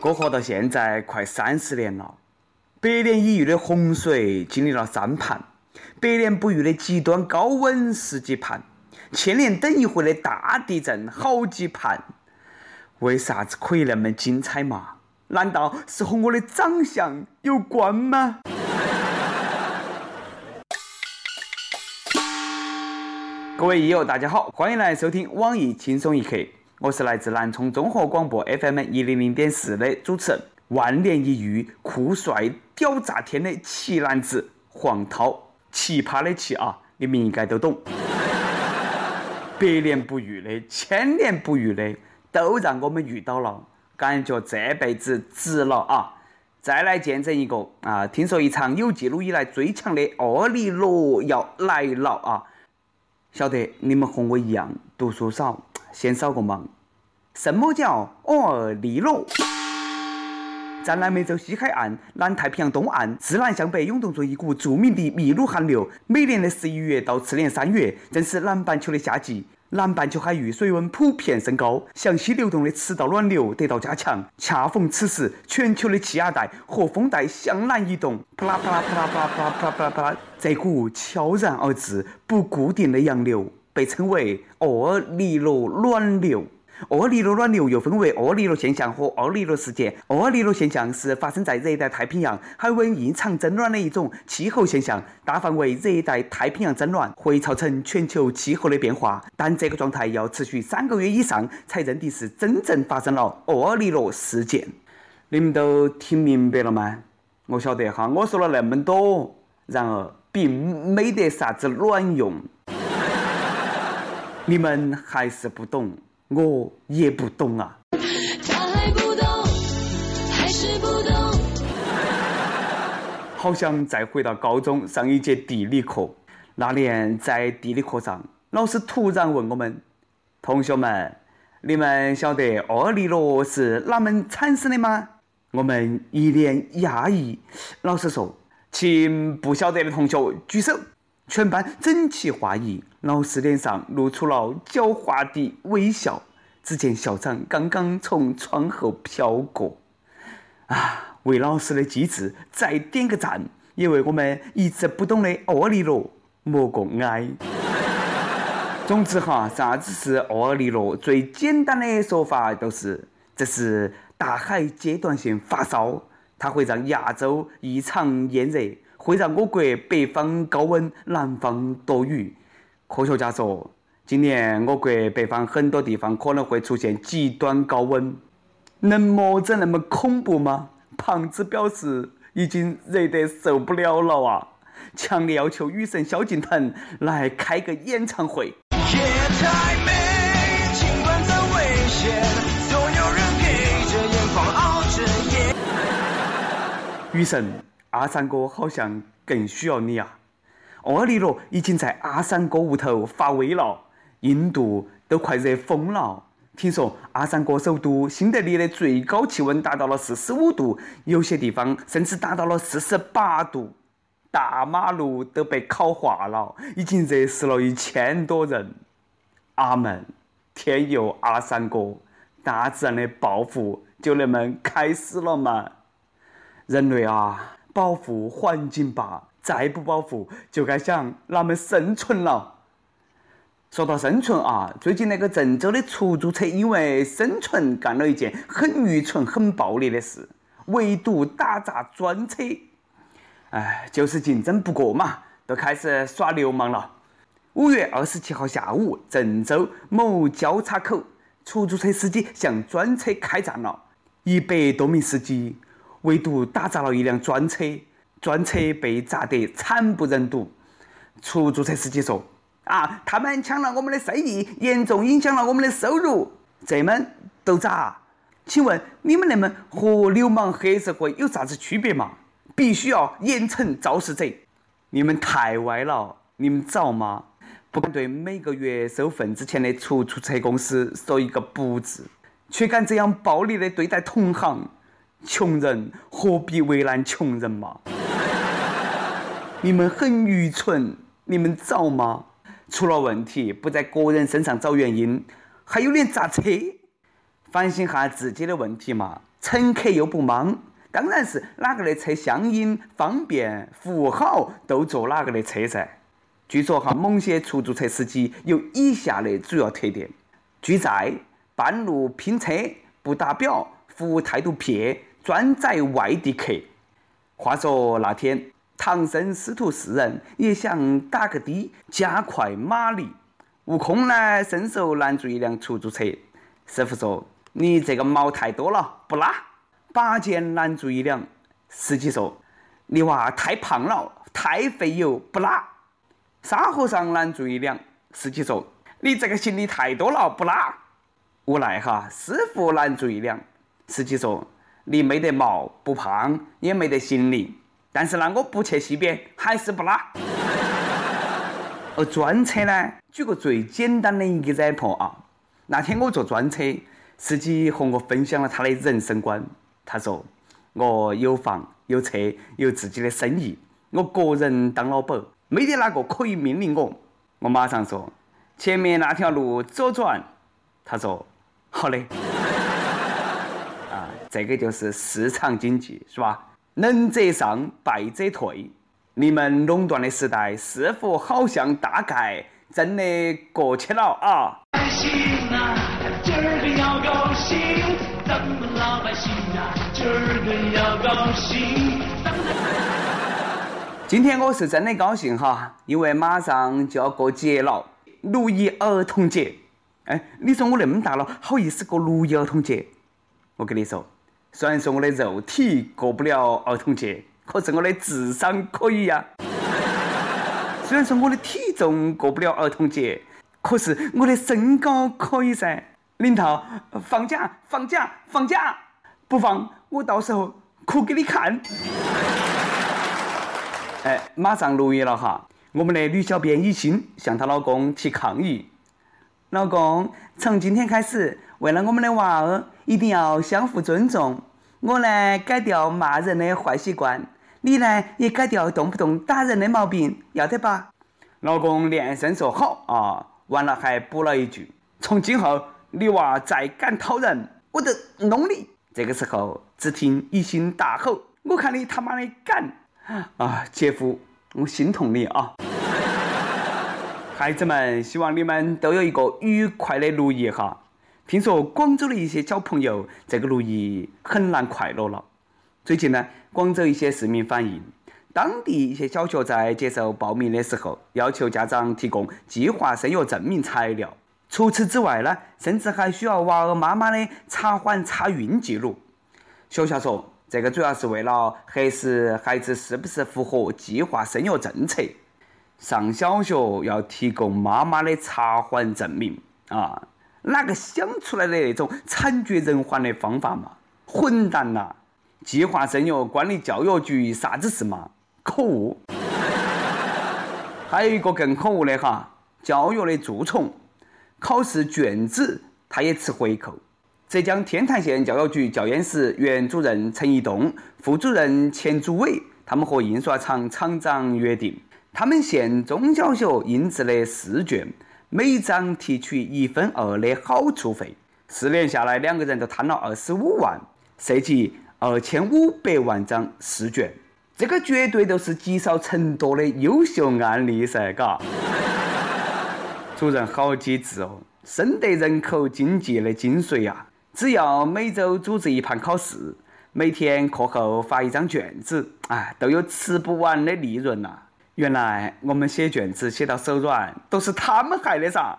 过活到现在快三十年了，百年一遇的洪水经历了三盘，百年不遇的极端高温十几盘，千年等一回的大地震好几盘。为啥子可以那么精彩嘛？难道是和我的长相有关吗？各位益友，大家好，欢迎来收听网易轻松一刻。我是来自南充综合广播 FM 一零零点四的主持人，万年一遇、酷帅屌炸天的奇男子黄涛，奇葩的奇啊，你们应该都懂。百年不遇的，千年不遇的，都让我们遇到了，感觉这辈子值了啊！再来见证一个啊，听说一场有记录以来最强的奥利罗要来了啊！晓得你们和我一样读书少。先扫个盲，什么叫奥利罗？在南美洲西海岸、南太平洋东岸，自南向北涌动着一股著名的秘鲁寒流。每年的十一月到次年三月，正是南半球的夏季，南半球海域水温普遍升高，向西流动的赤道暖流得到加强。恰逢此时，全球的气压带和风带向南移动，啪啦啪啦啪啦啪啦啪啦啪啦啪啦，这股悄然而至、不固定的洋流。被称为厄尔尼诺暖流。厄尔尼诺暖流又分为厄尔尼诺现象和厄尼诺事件。厄尔尼诺现象是发生在热带太平洋海温异常增暖的一种气候现象，大范围热带太平洋增暖会造成全球气候的变化，但这个状态要持续三个月以上才认定是真正发生了厄尔尼诺事件。你们都听明白了吗？我晓得哈，我说了那么多，然而并没得啥子卵用。你们还是不懂，我也不懂啊。他还不懂，还是不懂。好想再回到高中上一节地理课。那年在地理课上，老师突然问我们：“同学们，你们晓得厄尼罗是哪门产生的吗？”我们一脸讶异。老师说：“请不晓得的同学举手。”全班整齐划一，老师脸上露出了狡猾的微笑。只见校长刚刚从窗后飘过，啊，为老师的机智再点个赞，也为我们一直不懂的厄尼罗默个哀。总之哈，啥子是厄尼罗？最简单的说法就是，这是大海阶段性发烧，它会让亚洲异常炎热。会让我国北方高温，南方多雨。科学家说，今年我国北方很多地方可能会出现极端高温。能么子那么恐怖吗？胖子表示已经热得受不了了啊！强烈要求雨神萧敬腾来开个演唱会。夜太美，尽管再危险，总有人披着眼光熬着夜。雨神。阿三哥好像更需要你啊！厄尼罗已经在阿三哥屋头发威了，印度都快热疯了。听说阿三哥首都新德里的最高气温达到了四十五度，有些地方甚至达到了四十八度，大马路都被烤化了，已经热死了一千多人。阿门，天佑阿三哥！大自然的报复就那么开始了吗？人类啊！保护环境吧，再不保护就该想哪么生存了。说到生存啊，最近那个郑州的出租车因为生存干了一件很愚蠢、很暴力的事，围堵打砸专车。哎，就是竞争不过嘛，都开始耍流氓了。五月二十七号下午，郑州某交叉口，出租车司机向专车开战了，一百多名司机。唯独打砸了一辆专车，专车被砸得惨不忍睹。出租车司机说：“啊，他们抢了我们的生意，严重影响了我们的收入。这么都砸？请问你们那么和流氓黑社会有啥子区别嘛？必须要严惩肇事者。你们太歪了，你们造吗？不敢对每个月收份子钱的出租车公司说一个不字，却敢这样暴力的对待同行。”穷人何必为难穷人嘛？你们很愚蠢，你们造吗？出了问题不在个人身上找原因，还有脸砸车？反省下自己的问题嘛！乘客又不忙，当然是哪个的车相应、方便、服务好，都坐哪个的车噻。据说哈，某些出租车司机有以下的主要特点：拒载、半路拼车、不打表、服务态度撇、专载外地客。话说那天，唐僧师徒四人也想打个的，加快马力，悟空呢伸手拦住一辆出租车。师傅说：“你这个毛太多了，不拉。”拔剑拦住一辆，司机说：“你娃太胖了，太费油，不拉。”沙和尚拦住一辆，司机说：“你这个行李太多了，不拉。”无奈哈，师傅拦住一辆，司机说。你没得毛，不胖，也没得行李，但是呢，我不去西边，还是不拉。而专车呢，举个最简单的一个 example 啊，那天我坐专车，司机和我分享了他的人生观。他说：“我有房有车有自己的生意，我个人当老板，没得哪个可以命令我。”我马上说：“前面那条路左转。”他说：“好嘞。”这个就是市场经济，是吧？能者上，败者退。你们垄断的时代，似乎好像大概真的过去了啊！今天我是真的高兴哈，因为马上就要过节了，六一儿童节。哎，你说我那么大了，好意思过六一儿童节？我跟你说。虽然说我的肉体过不了儿童节，可是我的智商可以呀。虽然说我的体重过不了儿童节，可是我的身高可以噻。领导，放假，放假，放假！不放，我到时候哭给你看。哎，马上六一了哈，我们的女小编一心向她老公提抗议。老公，从今天开始，为了我们的娃儿。一定要相互尊重。我呢，改掉骂人的坏习惯；你呢，也改掉动不动打人的毛病，要得吧？老公连声说好啊，完了还补了一句：从今后你娃再敢讨人，我就弄你。这个时候，只听一心大吼：“我看你他妈的敢！”啊，姐夫，我心痛你啊！孩子们，希望你们都有一个愉快的六一哈。听说广州的一些小朋友这个六一很难快乐了。最近呢，广州一些市民反映，当地一些小学在接受报名的时候，要求家长提供计划生育证明材料。除此之外呢，甚至还需要娃儿妈妈的查环查孕记录。学校说，这个主要是为了核实孩子是不是符合计划生育政策。上小学要提供妈妈的查环证明啊。哪个想出来的那种惨绝人寰的方法嘛？混蛋呐！计划生育关你教育局啥子事嘛？可恶！还有一个更可恶的哈，教育的蛀虫，考试卷子他也吃回扣。浙江天坛县教育局教研室原主任陈一栋、副主任钱祖伟，他们和印刷厂厂长约定，他们县中小学印制的试卷。每张提取一分二的好处费，四年下来，两个人都摊了二十五万，涉及二千五百万张试卷，这个绝对都是积少成多的优秀案例噻，嘎。主任好机智哦，深得人口经济的精髓呀！只要每周组织一盘考试，每天课后发一张卷子，哎，都有吃不完的利润呐。原来我们写卷子写到手软，都是他们害的噻！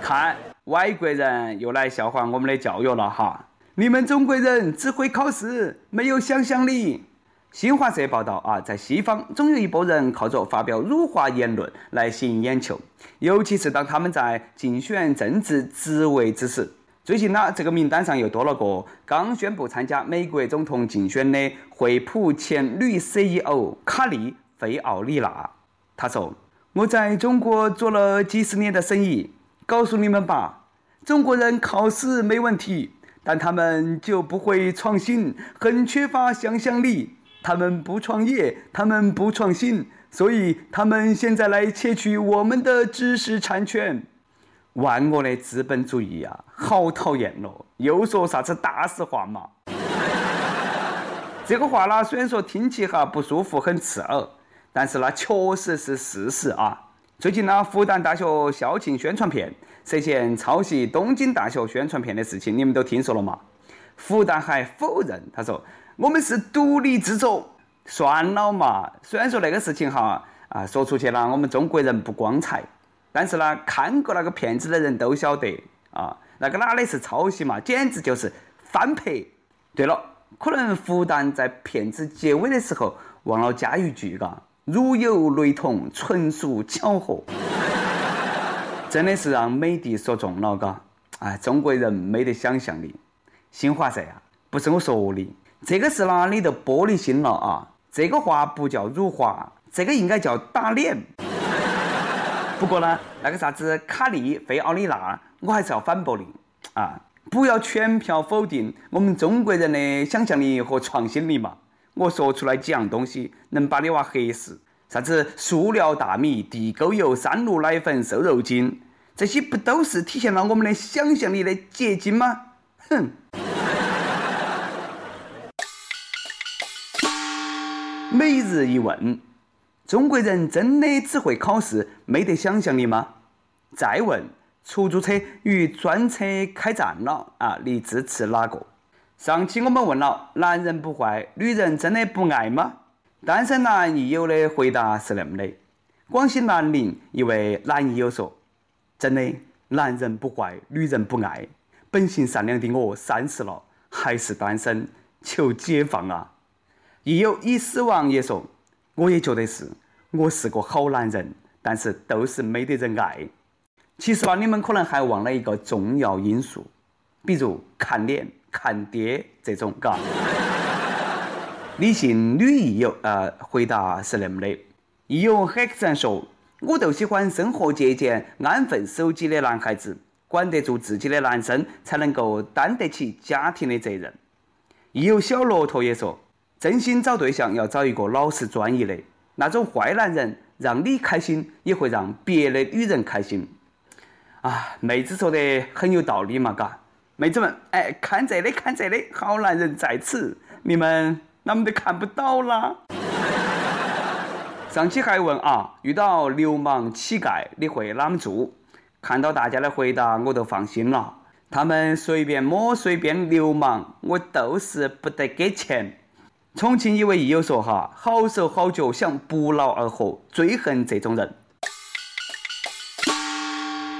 看，外国人又来笑话我们的教育了哈！你们中国人只会考试，没有想象力。新华社报道啊，在西方总有一波人靠着发表辱华言论来吸引眼球，尤其是当他们在竞选政治职位之时。最近呢，这个名单上又多了个刚宣布参加美国总统竞选的惠普前女 CEO 卡莉·费奥里娜。她说：“我在中国做了几十年的生意，告诉你们吧，中国人考试没问题，但他们就不会创新，很缺乏想象力。他们不创业，他们不创新，所以他们现在来窃取我们的知识产权。”万恶的资本主义啊，好讨厌咯！又说啥子大实话嘛？这个话呢，虽然说听起哈不舒服，很刺耳，但是呢，确实是事实啊。最近呢，复旦大学校庆宣传片涉嫌抄袭东京大学宣传片的事情，你们都听说了吗？复旦还否认，他说我们是独立制作。算了嘛，虽然说那个事情哈啊说出去了，我们中国人不光彩，但是呢，看过那个片子的人都晓得啊，那个哪里是抄袭嘛，简直就是翻拍。对了。可能复旦在片子结尾的时候忘了加一句，嘎，如有雷同，纯属巧合。真的是让美帝说中了，嘎，哎，中国人没得想象力。新华社啊，不是我说的，这个是哪里的玻璃心了啊？这个话不叫辱华，这个应该叫打脸。不过呢，那个啥子卡利费奥里纳，我还是要反驳的啊。不要全票否定我们中国人的想象力和创新力嘛！我说出来几样东西，能把你娃吓死。啥子塑料大米、地沟油、三鹿奶粉、瘦肉精，这些不都是体现了我们的想象力的结晶吗？哼！每日一问：中国人真的只会考试，没得想象力吗？再问。出租车与专车开战了啊！你支持哪个？上期我们问了，男人不坏，女人真的不爱吗？单身男益友的回答是那么的：广西南宁一位男益友说：“真的，男人不坏，女人不爱。本性善良的我三十了还是单身，求解放啊！”益友已死亡也说：“我也觉得是，我是个好男人，但是都是没得人爱。”其实吧，你们可能还忘了一个重要因素，比如看脸、看爹这种，嘎。李姓女益友呃回答是那么的：益友很自然说，我就喜欢生活节俭、安分守己的男孩子，管得住自己的男生才能够担得起家庭的责任。益友小骆驼也说，真心找对象要找一个老实专一的，那种坏男人让你开心，也会让别的女人开心。啊，妹子说的很有道理嘛，嘎，妹子们，哎，看这里，看这里，好男人在此，你们啷么都看不到啦？上期还问啊，遇到流氓乞丐你会啷么做？看到大家的回答，我都放心了。他们随便摸随便流氓，我都是不得给钱。重庆一位益友说哈，好手好脚想不劳而获，最恨这种人。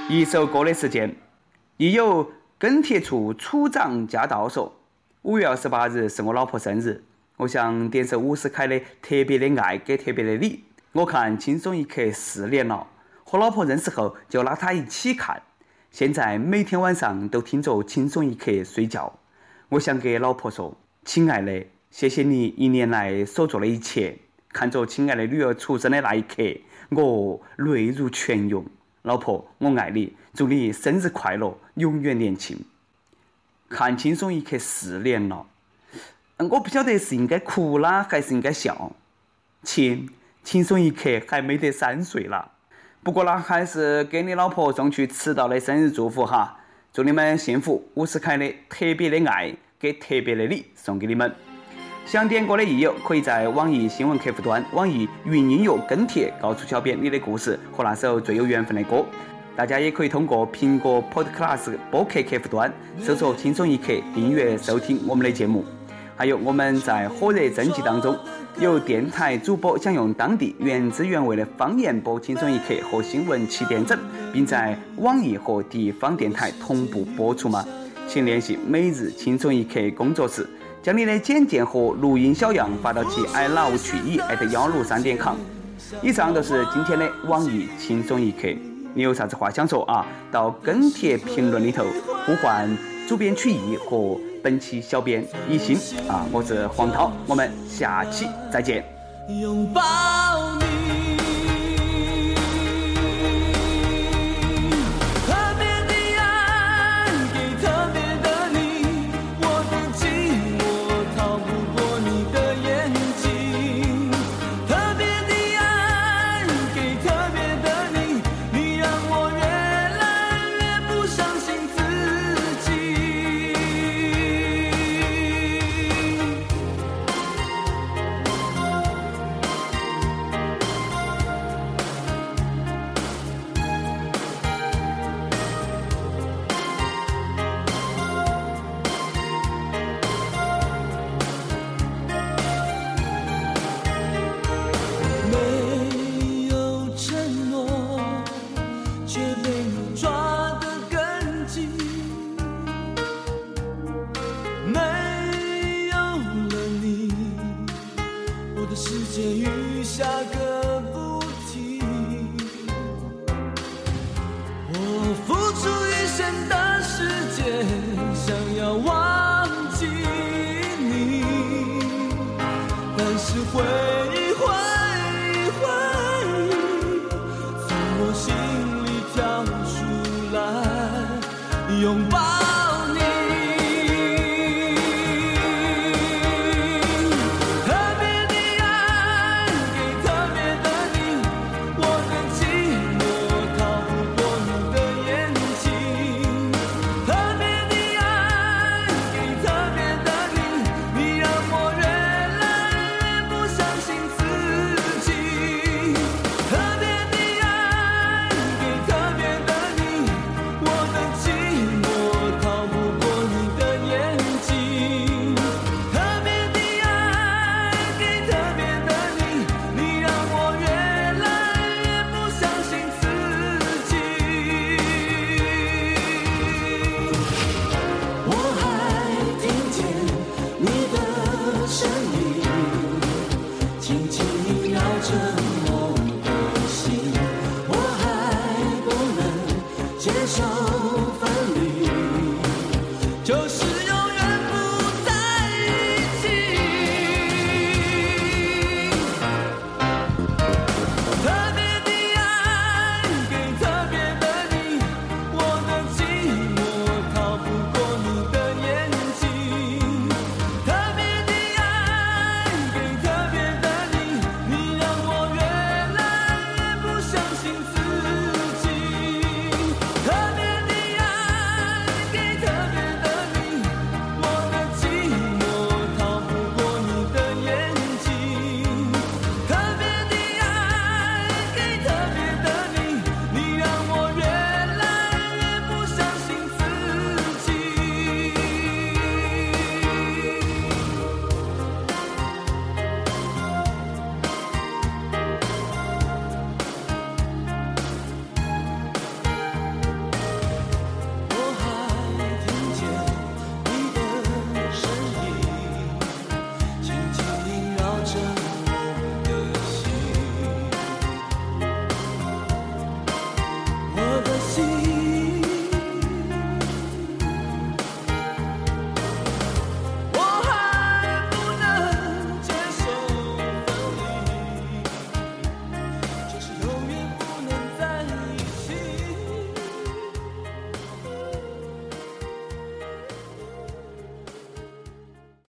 一首歌的时间，亦有跟帖处处长驾到说：“五月二十八日是我老婆生日，我想点首伍思凯的《特别的爱给特别的你》。我看《轻松一刻》四年了，和老婆认识后就拉她一起看，现在每天晚上都听着《轻松一刻》睡觉。我想给老婆说，亲爱的，谢谢你一年来所做的一切。看着亲爱的女儿出生的那一刻，我泪如泉涌。”老婆，我爱你，祝你生日快乐，永远年轻。看轻松一刻四年了，我不晓得是应该哭啦，还是应该笑。亲，轻松一刻还没得三岁啦。不过呢，还是给你老婆送去迟到的生日祝福哈，祝你们幸福。伍思凯的特别的爱，给特别的你，送给你们。想点歌的益友，可以在网易新闻客户端、网易云音乐跟帖，告诉小编你的故事和那首最有缘分的歌。大家也可以通过苹果 Podcast 播客客户端搜索“轻松一刻”，订阅收听我们的节目。还有我们在火热征集当中，有电台主播想用当地原汁原味的方言播《轻松一刻》和新闻七点整，并在网易和地方电台同步播出吗？请联系每日轻松一刻工作室。将你的简介和录音小样发到其 i love 曲艺幺六三点 com。以上就是今天的网易轻松一刻，你有啥子话想说啊？到跟帖评论里头呼唤主编曲艺和本期小编一心啊！我是黄涛，我们下期再见。拥抱你。声音，